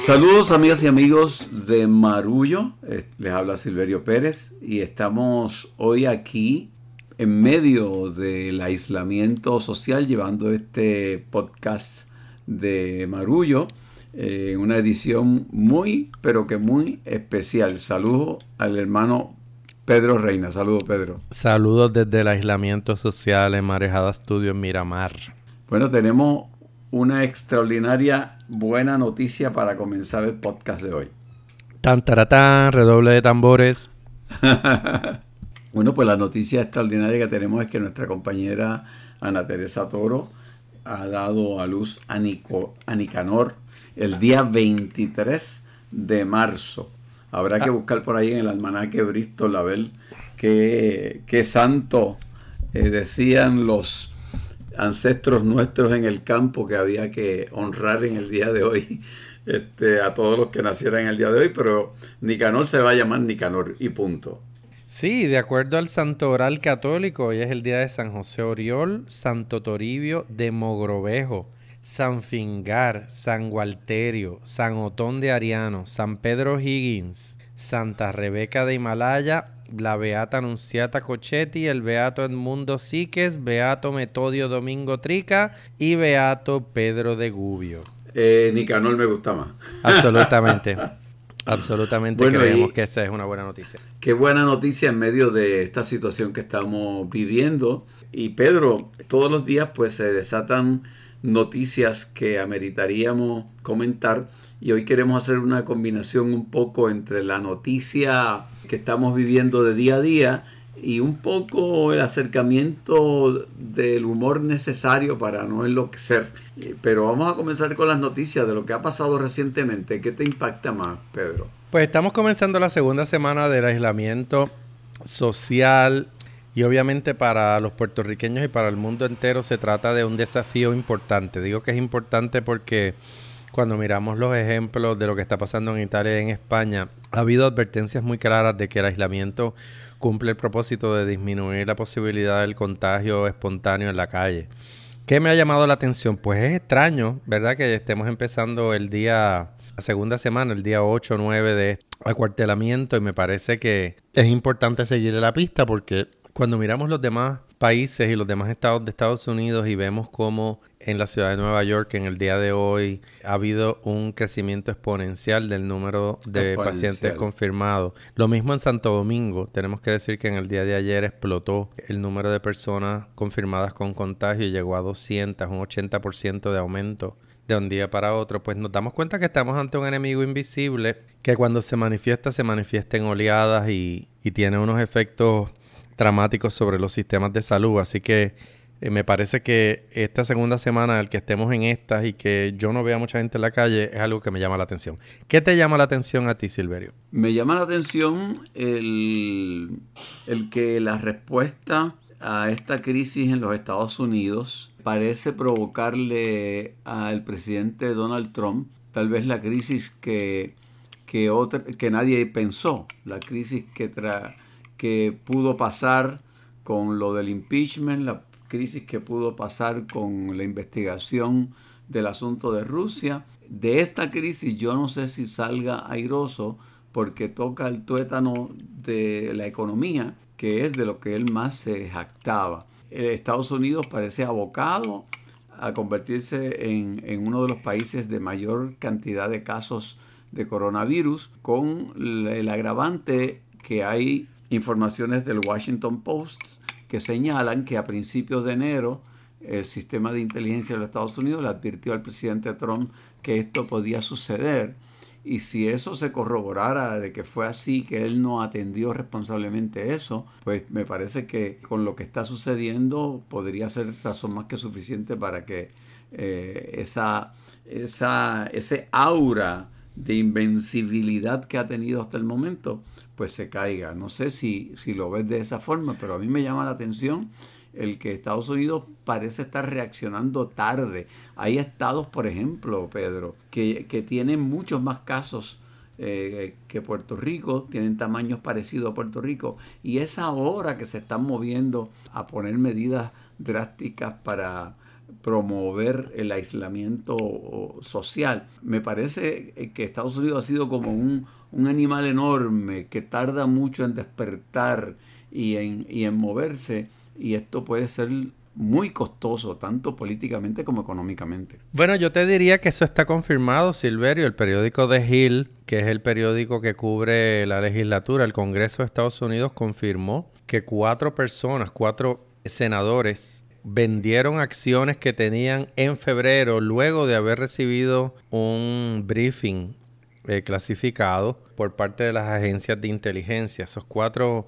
Saludos amigas y amigos de Marullo, eh, les habla Silverio Pérez y estamos hoy aquí en medio del aislamiento social llevando este podcast de Marullo en una edición muy pero que muy especial. Saludos al hermano Pedro Reina. Saludos Pedro. Saludos desde el aislamiento social en Marejada Studio en Miramar. Bueno, tenemos una extraordinaria buena noticia para comenzar el podcast de hoy. Tan taratán, redoble de tambores. bueno, pues la noticia extraordinaria que tenemos es que nuestra compañera Ana Teresa Toro ha dado a luz a, Nicanor el día 23 de marzo. Habrá que ah. buscar por ahí en el almanaque Bristol a ver qué, qué santo eh, decían los ancestros nuestros en el campo que había que honrar en el día de hoy este, a todos los que nacieran en el día de hoy, pero Nicanor se va a llamar Nicanor y punto. Sí, de acuerdo al santo oral católico, hoy es el día de San José Oriol, Santo Toribio de Mogrovejo, San Fingar, San Gualterio, San Otón de Ariano, San Pedro Higgins, Santa Rebeca de Himalaya la Beata Anunciata Cochetti, el Beato Edmundo Síquez, Beato Metodio Domingo Trica y Beato Pedro de Gubio. Eh, Nicanor me gusta más. Absolutamente. Absolutamente creemos que esa es una buena noticia. Qué buena noticia en medio de esta situación que estamos viviendo. Y Pedro, todos los días pues se desatan noticias que ameritaríamos comentar y hoy queremos hacer una combinación un poco entre la noticia que estamos viviendo de día a día y un poco el acercamiento del humor necesario para no enloquecer. Pero vamos a comenzar con las noticias de lo que ha pasado recientemente. ¿Qué te impacta más, Pedro? Pues estamos comenzando la segunda semana del aislamiento social y obviamente para los puertorriqueños y para el mundo entero se trata de un desafío importante. Digo que es importante porque cuando miramos los ejemplos de lo que está pasando en Italia y en España, ha habido advertencias muy claras de que el aislamiento cumple el propósito de disminuir la posibilidad del contagio espontáneo en la calle. ¿Qué me ha llamado la atención? Pues es extraño, ¿verdad? Que estemos empezando el día, la segunda semana, el día 8 o 9 de acuartelamiento y me parece que es importante seguirle la pista porque cuando miramos los demás países y los demás estados de Estados Unidos y vemos cómo en la ciudad de Nueva York en el día de hoy ha habido un crecimiento exponencial del número de pacientes confirmados. Lo mismo en Santo Domingo. Tenemos que decir que en el día de ayer explotó el número de personas confirmadas con contagio y llegó a 200, un 80% de aumento de un día para otro, pues nos damos cuenta que estamos ante un enemigo invisible que cuando se manifiesta se manifiesta en oleadas y, y tiene unos efectos dramáticos sobre los sistemas de salud. Así que eh, me parece que esta segunda semana, el que estemos en estas y que yo no vea mucha gente en la calle, es algo que me llama la atención. ¿Qué te llama la atención a ti, Silverio? Me llama la atención el, el que la respuesta a esta crisis en los Estados Unidos parece provocarle al presidente Donald Trump tal vez la crisis que, que, otra, que nadie pensó, la crisis que trae que pudo pasar con lo del impeachment, la crisis que pudo pasar con la investigación del asunto de Rusia. De esta crisis yo no sé si salga airoso porque toca el tuétano de la economía, que es de lo que él más se jactaba. Estados Unidos parece abocado a convertirse en, en, uno de los países de mayor cantidad de casos de coronavirus, con el agravante que hay informaciones del Washington Post que señalan que a principios de enero el sistema de inteligencia de los Estados Unidos le advirtió al presidente Trump que esto podía suceder. Y si eso se corroborara de que fue así, que él no atendió responsablemente eso, pues me parece que con lo que está sucediendo podría ser razón más que suficiente para que eh, esa, esa, ese aura de invencibilidad que ha tenido hasta el momento, pues se caiga. No sé si, si lo ves de esa forma, pero a mí me llama la atención el que Estados Unidos parece estar reaccionando tarde. Hay estados, por ejemplo, Pedro, que, que tienen muchos más casos eh, que Puerto Rico, tienen tamaños parecidos a Puerto Rico, y es ahora que se están moviendo a poner medidas drásticas para promover el aislamiento social. Me parece que Estados Unidos ha sido como un, animal enorme que tarda mucho en despertar y en, y en moverse y esto puede ser muy costoso, tanto políticamente como económicamente. Bueno, yo te diría que eso está confirmado, Silverio. El periódico The Hill, que es el periódico que cubre la legislatura, el Congreso de Estados Unidos, confirmó que cuatro personas, cuatro senadores, vendieron acciones que tenían en febrero luego de haber recibido un briefing eh, clasificado por parte de las agencias de inteligencia. Esos cuatro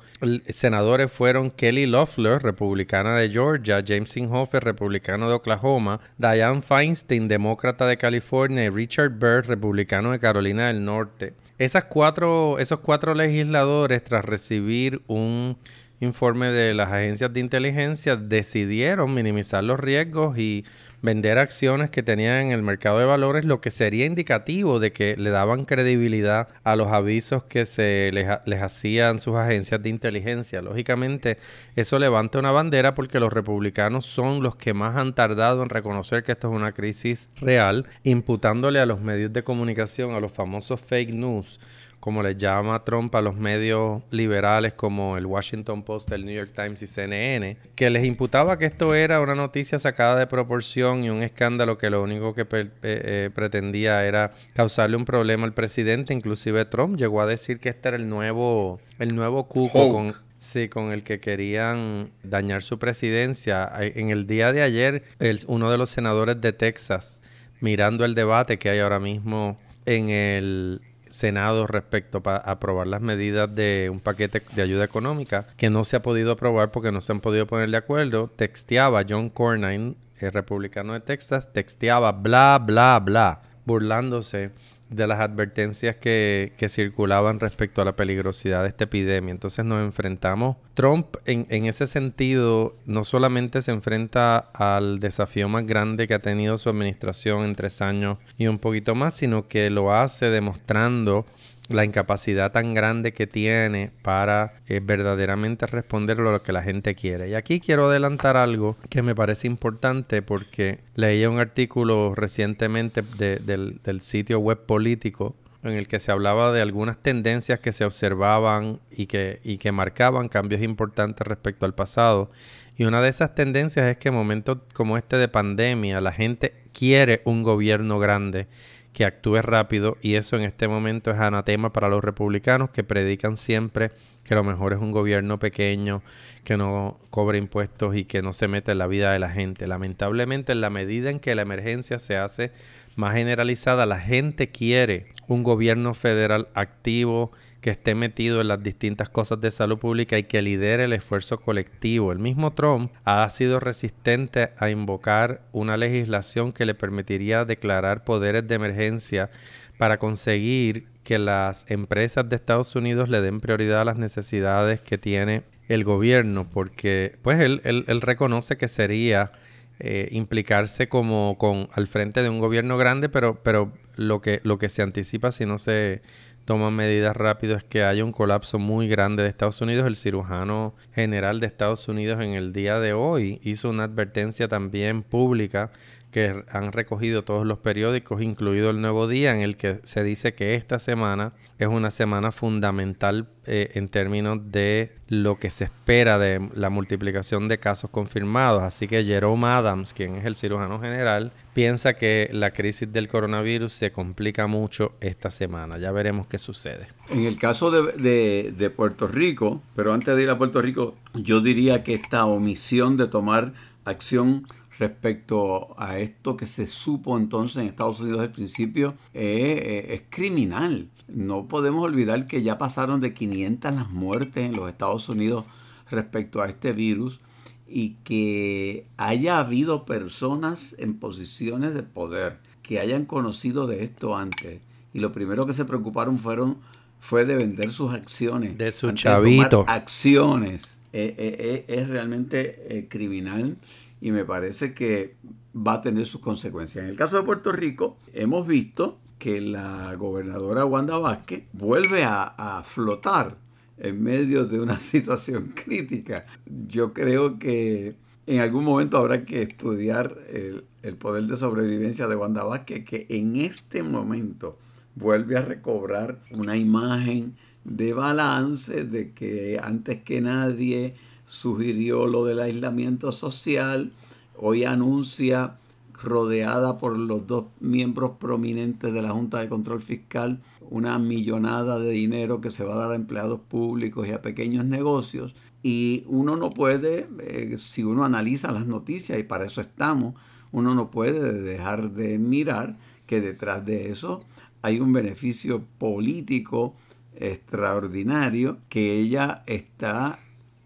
senadores fueron Kelly Loeffler, republicana de Georgia, James Inhofe, republicano de Oklahoma, Dianne Feinstein, demócrata de California, y Richard Byrd, republicano de Carolina del Norte. Esas cuatro, esos cuatro legisladores, tras recibir un informe de las agencias de inteligencia, decidieron minimizar los riesgos y vender acciones que tenían en el mercado de valores, lo que sería indicativo de que le daban credibilidad a los avisos que se les, les hacían sus agencias de inteligencia. Lógicamente, eso levanta una bandera porque los republicanos son los que más han tardado en reconocer que esto es una crisis real, imputándole a los medios de comunicación, a los famosos fake news, como le llama Trump a los medios liberales como el Washington Post, el New York Times y CNN, que les imputaba que esto era una noticia sacada de proporción y un escándalo que lo único que eh, eh, pretendía era causarle un problema al presidente. Inclusive Trump llegó a decir que este era el nuevo, el nuevo cuco con, Sí, con el que querían dañar su presidencia. En el día de ayer, uno de los senadores de Texas, mirando el debate que hay ahora mismo en el Senado respecto a aprobar las medidas de un paquete de ayuda económica que no se ha podido aprobar porque no se han podido poner de acuerdo, texteaba John Cornyn, el republicano de Texas, texteaba bla, bla, bla, burlándose de las advertencias que, que, circulaban respecto a la peligrosidad de esta epidemia. Entonces nos enfrentamos, Trump en, en, ese sentido no solamente se enfrenta al desafío más grande que ha tenido su administración en tres años y un poquito más, sino que lo hace demostrando la incapacidad tan grande que tiene para eh, verdaderamente responder lo que la gente quiere. Y aquí quiero adelantar algo que me parece importante porque leí un artículo recientemente del, del sitio web político en el que se hablaba de algunas tendencias que se observaban y que, y que marcaban cambios importantes respecto al pasado. Y una de esas tendencias es que en momentos como este de pandemia la gente quiere un gobierno grande que actúe rápido y eso en este momento es anatema para los republicanos que predican siempre que lo mejor es un gobierno pequeño, que no cobre impuestos y que no se mete en la vida de la gente. Lamentablemente, en la medida en que la emergencia se hace más generalizada, la gente quiere un gobierno federal activo que esté metido en las distintas cosas de salud pública y que lidere el esfuerzo colectivo. El mismo Trump ha sido resistente a invocar una legislación que le permitiría declarar poderes de emergencia para conseguir que las empresas de Estados Unidos le den prioridad a las necesidades que tiene el gobierno, porque pues él, él, reconoce que sería eh, implicarse como con al frente de un gobierno grande, pero, pero lo que, lo que se anticipa si no se toman medidas rápido es que haya un colapso muy grande de Estados Unidos. El cirujano general de Estados Unidos en el día de hoy hizo una advertencia también pública que han recogido todos los periódicos, incluido el Nuevo Día, en el que se dice que esta semana es una semana fundamental eh, en términos de lo que se espera de la multiplicación de casos confirmados. Así que Jerome Adams, quien es el cirujano general, piensa que la crisis del coronavirus se complica mucho esta semana. Ya veremos qué sucede. En el caso de, de Puerto Rico, pero antes de ir a Puerto Rico, yo diría que esta omisión de tomar acción respecto a esto que se supo entonces en Estados Unidos al principio eh, es criminal. No podemos olvidar que ya pasaron de 500 las muertes en los Estados Unidos respecto a este virus y que haya habido personas en posiciones de poder que hayan conocido de esto antes. Y lo primero que se preocuparon fueron fue de vender sus acciones. De su chavito. acciones. Eh, eh, es realmente criminal y me parece que va a tener sus consecuencias. En el caso de Puerto Rico, hemos visto que la gobernadora Wanda Vázquez vuelve a, flotar en medio de una situación crítica. Yo creo que en algún momento habrá que estudiar el, el poder de sobrevivencia de Wanda Vázquez, que en este momento vuelve a recobrar una imagen de balance, de que antes que nadie sugirió lo del aislamiento social, hoy anuncia rodeada por los dos miembros prominentes de la Junta de Control Fiscal, una millonada de dinero que se va a dar a empleados públicos y a pequeños negocios. Y uno no puede, eh, si uno analiza las noticias, y para eso estamos, uno no puede dejar de mirar que detrás de eso hay un beneficio político extraordinario que ella está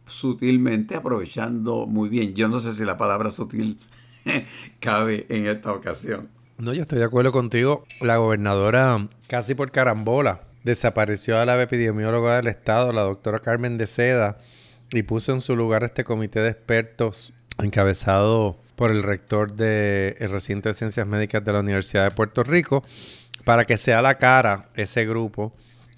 sutilmente aprovechando muy bien. Yo no sé si la palabra sutil cabe en esta ocasión. No, yo estoy de acuerdo contigo. La gobernadora, casi por carambola, desapareció a la epidemióloga del Estado, la doctora Carmen de Seda, y puso en su lugar este comité de expertos encabezado por el rector del recinto de ciencias médicas de la Universidad de Puerto Rico, para que sea la cara ese grupo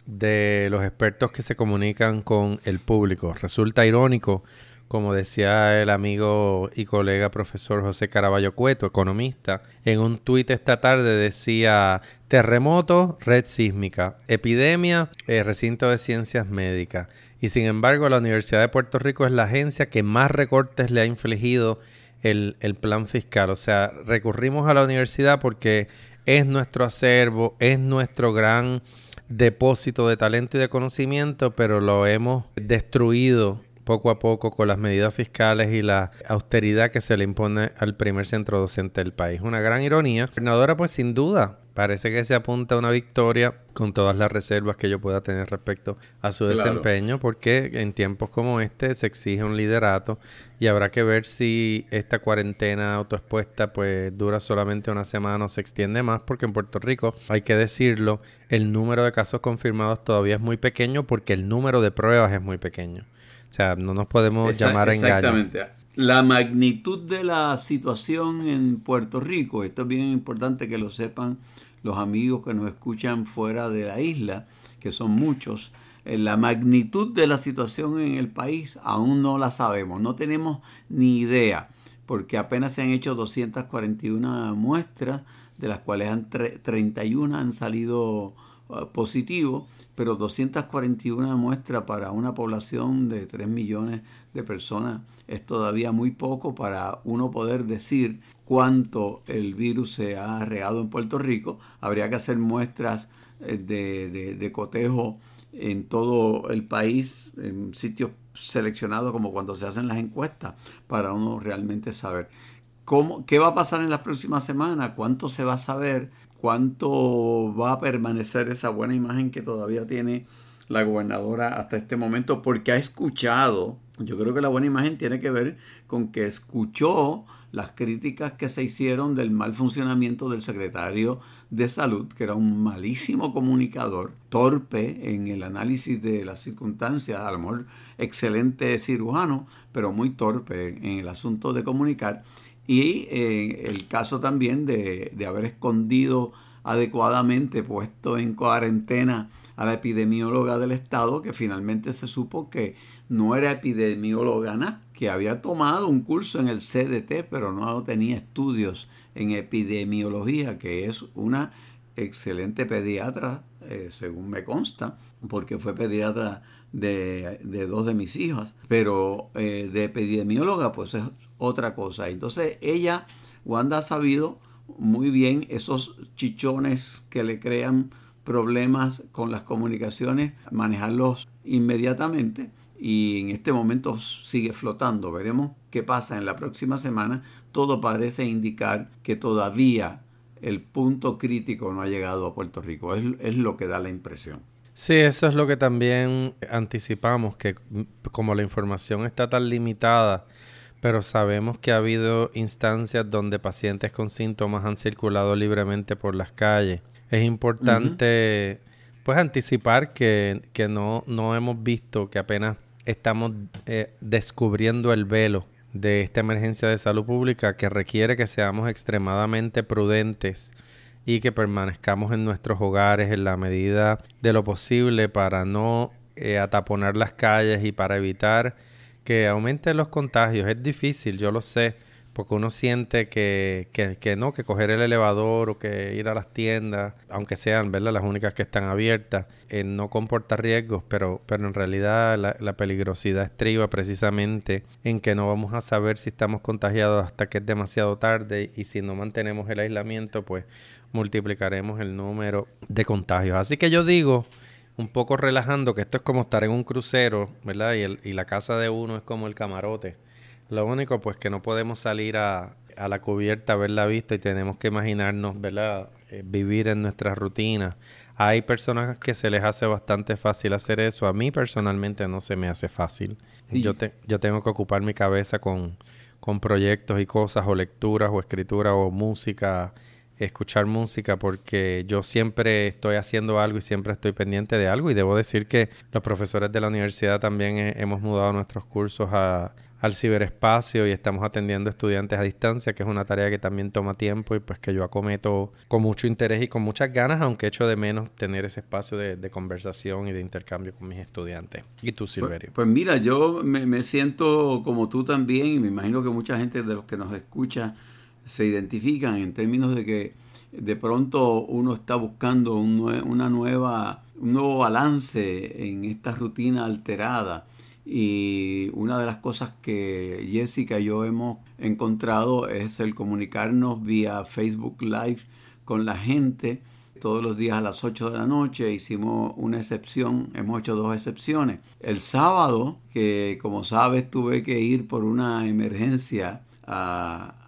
de los expertos que se comunican con el público. Resulta irónico, como decía el amigo y colega profesor José Caraballo Cueto, economista, en un tuit esta tarde decía terremoto, red sísmica, epidemia, eh, recinto de ciencias médicas. Y sin embargo, la Universidad de Puerto Rico es la agencia que más recortes le ha infligido el, el plan fiscal. O sea, recurrimos a la universidad porque es nuestro acervo, es nuestro gran depósito de talento y de conocimiento, pero lo hemos destruido poco a poco con las medidas fiscales y la austeridad que se le impone al primer centro docente del país. Una gran ironía. La gobernadora, pues sin duda, parece que se apunta a una victoria con todas las reservas que yo pueda tener respecto a su desempeño, porque en tiempos como este se exige un liderato y habrá que ver si esta cuarentena autoexpuesta pues dura solamente una semana o se extiende más, porque en Puerto Rico, hay que decirlo, el número de casos confirmados todavía es muy pequeño porque el número de pruebas es muy pequeño. O sea, no nos podemos llamar a engaño. Exactamente. La magnitud de la situación en Puerto Rico, esto es bien importante que lo sepan los amigos que nos escuchan fuera de la isla, que son muchos, eh, la magnitud de la situación en el país aún no la sabemos, no tenemos ni idea, porque apenas se han hecho 241 muestras, de las cuales han 31 han salido uh, positivos, pero 241 muestras para una población de 3 millones de personas es todavía muy poco para uno poder decir cuánto el virus se ha regado en Puerto Rico. Habría que hacer muestras eh, de, cotejo en todo el país, en sitios seleccionados como cuando se hacen las encuestas, para uno realmente saber cómo, qué va a pasar en las próximas semanas, cuánto se va a saber, cuánto va a permanecer esa buena imagen que todavía tiene la gobernadora hasta este momento, porque ha escuchado, yo creo que la buena imagen tiene que ver con que escuchó las críticas que se hicieron del mal funcionamiento del secretario de salud, que era un malísimo comunicador, torpe en el análisis de las circunstancias, a lo mejor excelente cirujano, pero muy torpe en el asunto de comunicar. Y eh, el caso también de, de haber escondido adecuadamente, puesto en cuarentena a la epidemióloga del Estado, que finalmente se supo que no era epidemióloga nada, que había tomado un curso en el CDT, pero no tenía estudios en epidemiología, que es una excelente pediatra, eh, según me consta, porque fue pediatra de, dos de mis hijas, pero eh, de epidemióloga pues es otra cosa. Entonces ella, Wanda ha sabido muy bien esos chichones que le crean problemas con las comunicaciones, manejarlos inmediatamente y en este momento sigue flotando. Veremos qué pasa en la próxima semana. Todo parece indicar que todavía el punto crítico no ha llegado a Puerto Rico. Es, lo que da la impresión. Sí, eso es lo que también anticipamos, que como la información está tan limitada, pero sabemos que ha habido instancias donde pacientes con síntomas han circulado libremente por las calles. Es importante, pues, anticipar que, que no, no hemos visto que apenas estamos eh, descubriendo el velo de esta emergencia de salud pública que requiere que seamos extremadamente prudentes y que permanezcamos en nuestros hogares en la medida de lo posible para no eh, ataponar las calles y para evitar que aumenten los contagios. Es difícil, yo lo sé, porque uno siente que, que, no, que coger el elevador o que ir a las tiendas, aunque sean ¿verdad? las únicas que están abiertas, eh, no comporta riesgos, pero, pero en realidad la, la, peligrosidad estriba precisamente en que no vamos a saber si estamos contagiados hasta que es demasiado tarde y si no mantenemos el aislamiento, pues multiplicaremos el número de contagios. Así que yo digo, un poco relajando, que esto es como estar en un crucero, ¿verdad? Y, el, y la casa de uno es como el camarote lo único, pues, que no podemos salir a, a la cubierta a ver la vista y tenemos que imaginarnos, ¿verdad? Eh, vivir en nuestra rutina. Hay personas que se les hace bastante fácil hacer eso. A mí personalmente no se me hace fácil. Yo, te, yo tengo que ocupar mi cabeza con, con proyectos y cosas, o lecturas, o escritura, o música, escuchar música, porque yo siempre estoy haciendo algo y siempre estoy pendiente de algo. Y debo decir que los profesores de la universidad también hemos mudado nuestros cursos a, al ciberespacio y estamos atendiendo estudiantes a distancia, que es una tarea que también toma tiempo y pues que yo acometo con mucho interés y con muchas ganas, aunque echo de menos tener ese espacio de, conversación y de intercambio con mis estudiantes. ¿Y tú, pues, Silverio? Pues, mira, yo me, siento como tú también y me imagino que mucha gente de los que nos escucha se identifican en términos de que de pronto uno está buscando una nueva, un nuevo balance en esta rutina alterada y una de las cosas que Jessica y yo hemos encontrado es el comunicarnos vía Facebook Live con la gente todos los días a las 8 de la noche. Hicimos una excepción, hemos hecho dos excepciones. El sábado, que como sabes tuve que ir por una emergencia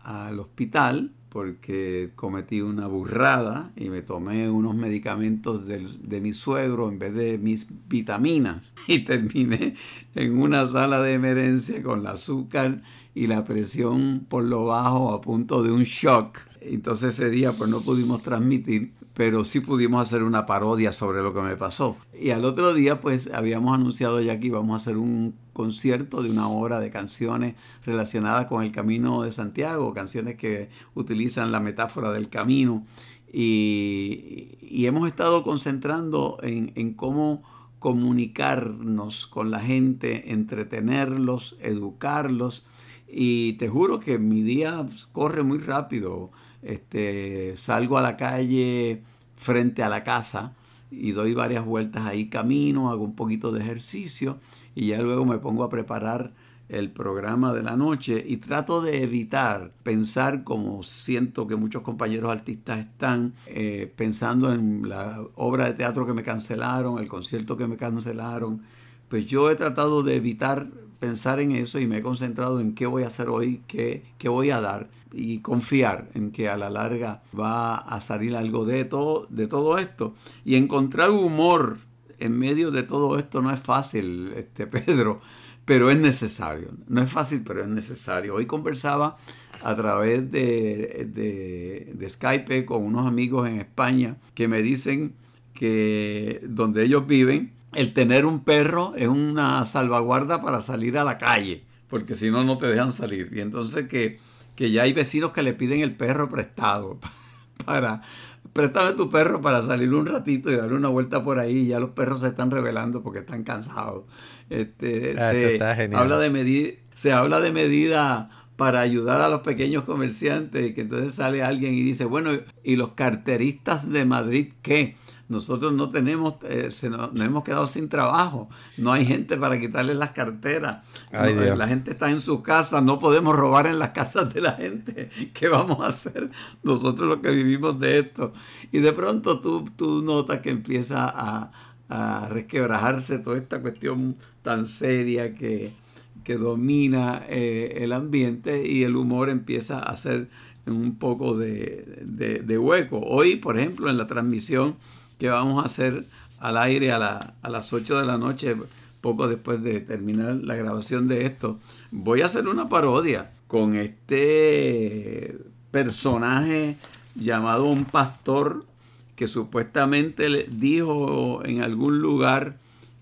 al hospital, porque cometí una burrada y me tomé unos medicamentos de, mi suegro en vez de mis vitaminas y terminé en una sala de emergencia con el azúcar y la presión por lo bajo a punto de un shock. Entonces ese día pues no pudimos transmitir pero sí pudimos hacer una parodia sobre lo que me pasó. Y al otro día, pues habíamos anunciado ya que íbamos a hacer un concierto de una hora de canciones relacionadas con el Camino de Santiago, canciones que utilizan la metáfora del camino. Y, hemos estado concentrando en, en cómo comunicarnos con la gente, entretenerlos, educarlos. Y te juro que mi día corre muy rápido este, salgo a la calle frente a la casa y doy varias vueltas ahí camino, hago un poquito de ejercicio y ya luego me pongo a preparar el programa de la noche y trato de evitar pensar como siento que muchos compañeros artistas están eh, pensando en la obra de teatro que me cancelaron, el concierto que me cancelaron. Pues yo he tratado de evitar pensar en eso y me he concentrado en qué voy a hacer hoy, qué, qué voy a dar y confiar en que a la larga va a salir algo de todo, de todo esto. Y encontrar humor en medio de todo esto no es fácil, este Pedro, pero es necesario. No es fácil, pero es necesario. Hoy conversaba a través de, de, de Skype con unos amigos en España que me dicen que donde ellos viven, el tener un perro es una salvaguarda para salir a la calle, porque si no, no te dejan salir. Y entonces que, que ya hay vecinos que le piden el perro prestado para... Préstame tu perro para salir un ratito y darle una vuelta por ahí. Ya los perros se están revelando porque están cansados. Este, ah, se, habla de se habla de medida para ayudar a los pequeños comerciantes y que entonces sale alguien y dice, bueno, ¿y los carteristas de Madrid qué? Nosotros no tenemos, eh, se nos, hemos quedado sin trabajo, no hay gente para quitarle las carteras, la gente está en su casa, no podemos robar en las casas de la gente, ¿qué vamos a hacer nosotros los que vivimos de esto? Y de pronto tú, tú notas que empieza a, a resquebrajarse toda esta cuestión tan seria que, que domina eh, el ambiente y el humor empieza a hacer un poco de, de hueco. Hoy, por ejemplo, en la transmisión, que vamos a hacer al aire a, las 8 de la noche, poco después de terminar la grabación de esto. Voy a hacer una parodia con este personaje llamado un pastor que supuestamente dijo en algún lugar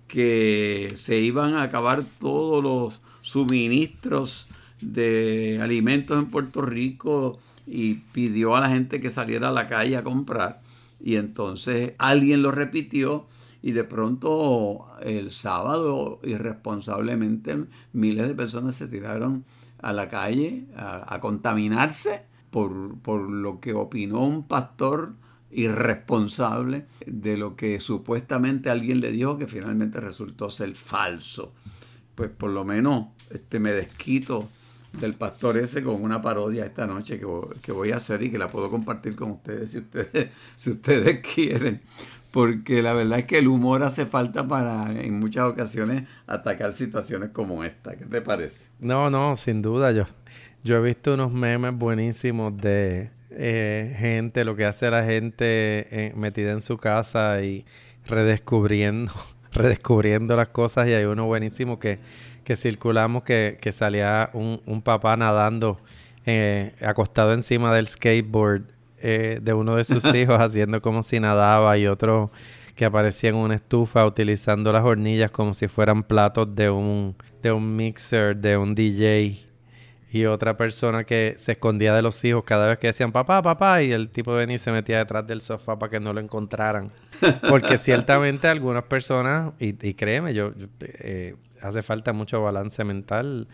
que se iban a acabar todos los suministros de alimentos en Puerto Rico y pidió a la gente que saliera a la calle a comprar y entonces alguien lo repitió y de pronto el sábado irresponsablemente miles de personas se tiraron a la calle a, contaminarse por, por lo que opinó un pastor irresponsable de lo que supuestamente alguien le dijo que finalmente resultó ser falso. Pues por lo menos este, me desquito del pastor ese con una parodia esta noche que, voy a hacer y que la puedo compartir con ustedes si ustedes, si ustedes quieren. Porque la verdad es que el humor hace falta para en muchas ocasiones atacar situaciones como esta. ¿Qué te parece? No, no, sin duda. Yo, yo he visto unos memes buenísimos de eh, gente, lo que hace la gente eh, metida en su casa y redescubriendo, redescubriendo las cosas. Y hay uno buenísimo que que circulamos que, salía un, papá nadando eh, acostado encima del skateboard eh, de uno de sus hijos haciendo como si nadaba y otro que aparecía en una estufa utilizando las hornillas como si fueran platos de un, de un mixer, de un DJ y otra persona que se escondía de los hijos cada vez que decían papá, papá, y el tipo venía y se metía detrás del sofá para que no lo encontraran. Porque ciertamente algunas personas, y, créeme, yo, eh, hace falta mucho balance mental.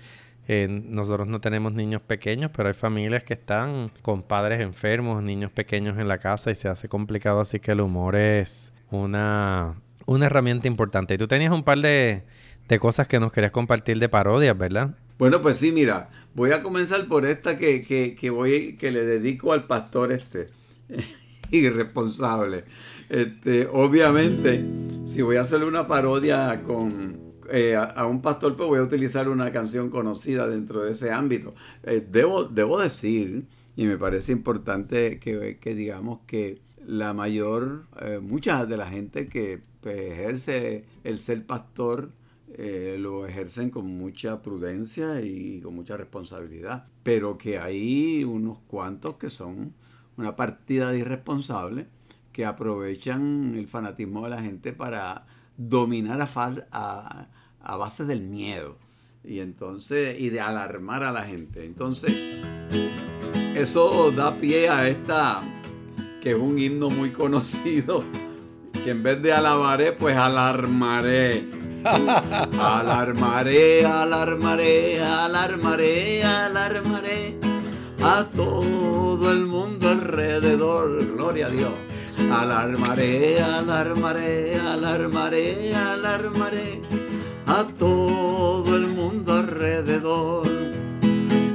Eh, nosotros no tenemos niños pequeños, pero hay familias que están con padres enfermos, niños pequeños en la casa y se hace complicado, así que el humor es una, una herramienta importante. Y tú tenías un par de, de cosas que nos querías compartir de parodias, ¿verdad? Bueno, pues sí, mira, voy a comenzar por esta que, que, que voy, que le dedico al pastor este, irresponsable. Este, obviamente, si voy a hacerle una parodia con, eh, a, un pastor, pues voy a utilizar una canción conocida dentro de ese ámbito. Eh, debo, debo decir, y me parece importante que, digamos que la mayor, eh, mucha de la gente que pues, ejerce el ser pastor, lo ejercen con mucha prudencia y con mucha responsabilidad, pero que hay unos cuantos que son una partida de irresponsables que aprovechan el fanatismo de la gente para dominar a, a, base del miedo y entonces y de alarmar a la gente. Entonces, eso da pie a esta que es un himno muy conocido que en vez de alabaré, pues alarmaré. alarmaré, alarmaré, alarmaré, alarmaré a todo el mundo alrededor. Gloria a Dios. Alarmaré, alarmaré, alarmaré, alarmaré a todo el mundo alrededor.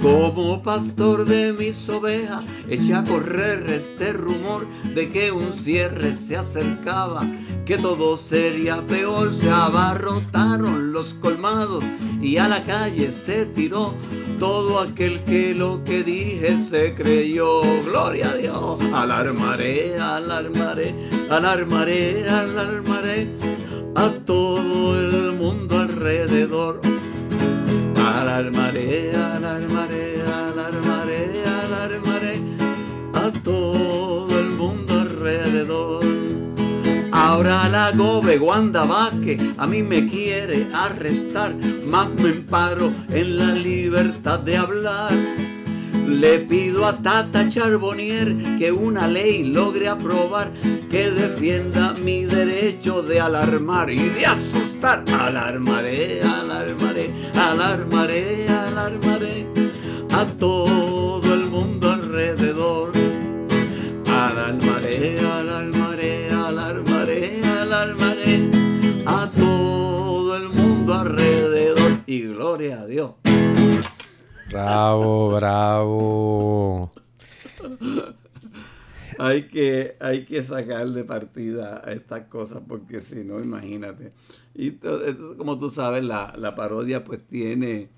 Como pastor de mis ovejas, eché a correr este rumor de que un cierre se acercaba, que todo sería peor. Se abarrotaron los colmados y a la calle se tiró todo aquel que lo que dije se creyó. Gloria a Dios. Alarmaré, alarmaré, alarmaré, alarmaré a todo el mundo alrededor. Alarmaré, alarmaré, alarmaré, alarmaré a todo el mundo alrededor. Ahora la gobe Wanda Vázquez a mí me quiere arrestar, más me emparo en la libertad de hablar. Le pido a Tata Charbonnier que una ley logre aprobar que defienda mi derecho de alarmar y de asustar. Alarmaré, alarmaré, alarmaré, alarmaré a todo el mundo alrededor. Alarmaré, alarmaré, alarmaré, alarmaré a todo el mundo alrededor. Y gloria a Dios. Bravo, bravo. Hay, que, hay que sacar de partida a estas cosas porque si no, imagínate. Y como tú sabes, la, la parodia pues tiene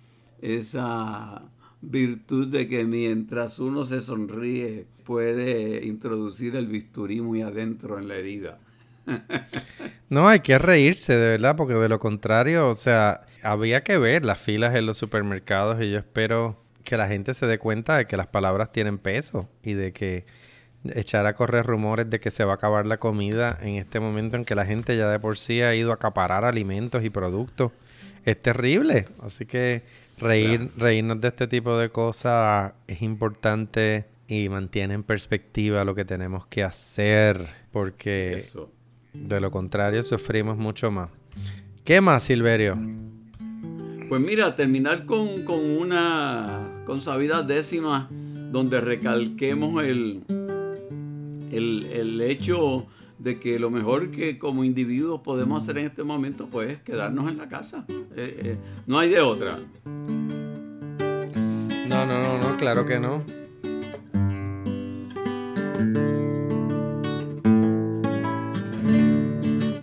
esa virtud de que mientras uno se sonríe puede introducir el bisturí muy adentro en la herida. No, hay que reírse, de verdad, porque de lo contrario, o sea, había que ver las filas en los supermercados y yo espero que la gente se dé cuenta de que las palabras tienen peso y de que echar a correr rumores de que se va a acabar la comida en este momento en que la gente ya de por sí ha ido a acaparar alimentos y productos es terrible. Así que reír, reírnos de este tipo de cosas es importante y mantiene en perspectiva lo que tenemos que hacer porque De lo contrario, sufrimos mucho más. ¿Qué más, Silverio? Pues mira, terminar con, con una con sabidas décimas donde recalquemos el, el, hecho de que lo mejor que como individuos podemos hacer en este momento pues es quedarnos en la casa. Eh, eh, no hay de otra. No, no, no, no, claro que no.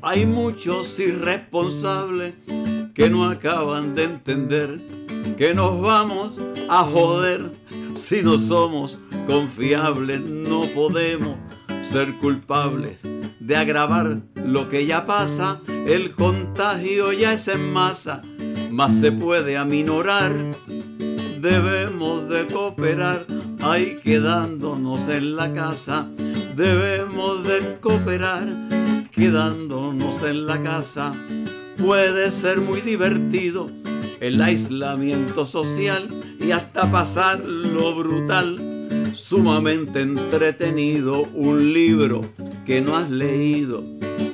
Hay muchos irresponsables que no acaban de entender que nos vamos a joder si no somos confiables. No podemos ser culpables de agravar lo que ya pasa. El contagio ya es en masa, más se puede aminorar. Debemos de cooperar, ahí quedándonos en la casa. Debemos de cooperar quedándonos en la casa. Puede ser muy divertido el aislamiento social y hasta pasar lo brutal. Sumamente entretenido un libro que no has leído,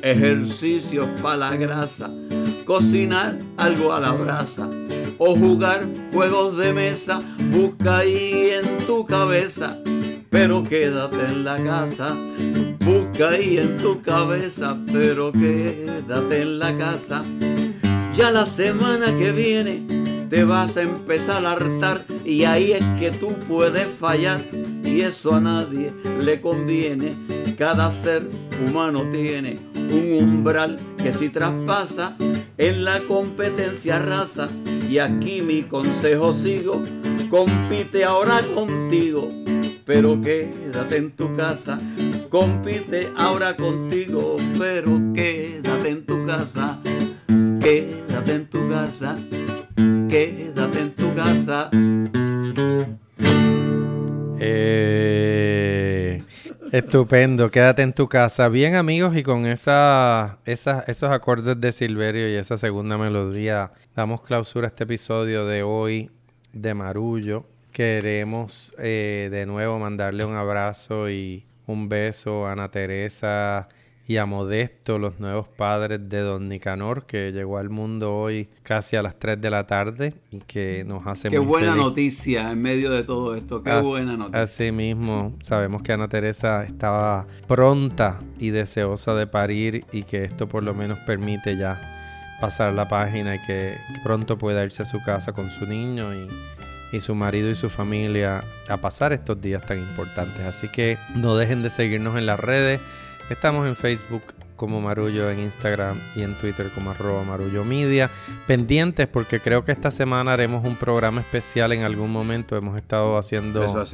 ejercicios para la grasa, cocinar algo a la brasa o jugar juegos de mesa, busca ahí en tu cabeza, pero quédate en la casa. Busca ahí en tu cabeza, pero quédate en la casa. Ya la semana que viene te vas a empezar a hartar y ahí es que tú puedes fallar y eso a nadie le conviene. Cada ser humano tiene un umbral que si traspasa en la competencia raza y aquí mi consejo sigo, compite ahora contigo, pero quédate en tu casa. Compite ahora contigo, pero quédate en tu casa, quédate en tu casa, quédate en tu casa. Eh, estupendo, quédate en tu casa. Bien amigos, y con esa, esos acordes de Silverio y esa segunda melodía, damos clausura a este episodio de hoy de Marullo. Queremos eh, de nuevo mandarle un abrazo y un beso a Ana Teresa y a Modesto, los nuevos padres de Don Nicanor, que llegó al mundo hoy casi a las 3 de la tarde y que nos hace Qué buena noticia en medio de todo esto, qué buena noticia. Así mismo, sabemos que Ana Teresa estaba pronta y deseosa de parir y que esto por lo menos permite ya pasar la página y que pronto pueda irse a su casa con su niño y y su marido y su familia a pasar estos días tan importantes. Así que no dejen de seguirnos en las redes. Estamos en Facebook como Marullo, en Instagram y en Twitter como arroba Marullo Media. Pendientes porque creo que esta semana haremos un programa especial en algún momento. Hemos estado haciendo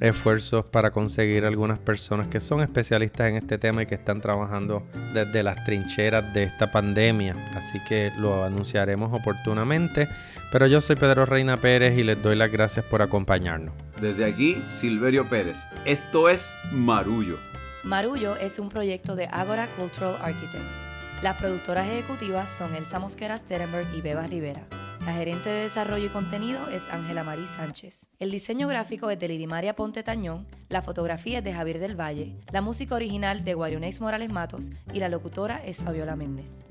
esfuerzos para conseguir algunas personas que son especialistas en este tema y que están trabajando desde las trincheras de esta pandemia. Así que lo anunciaremos oportunamente. Pero yo soy Pedro Reina Pérez y les doy las gracias por acompañarnos. Desde aquí, Silverio Pérez. Esto es Marullo. Marullo es un proyecto de Agora Cultural Architects. Las productoras ejecutivas son Elsa Mosquera Sterenberg y Beba Rivera. La gerente de desarrollo y contenido es Ángela Marí Sánchez. El diseño gráfico es de Lidimaria Ponte Tañón, la fotografía es de Javier del Valle, la música original de Guarionex Morales Matos y la locutora es Fabiola Méndez.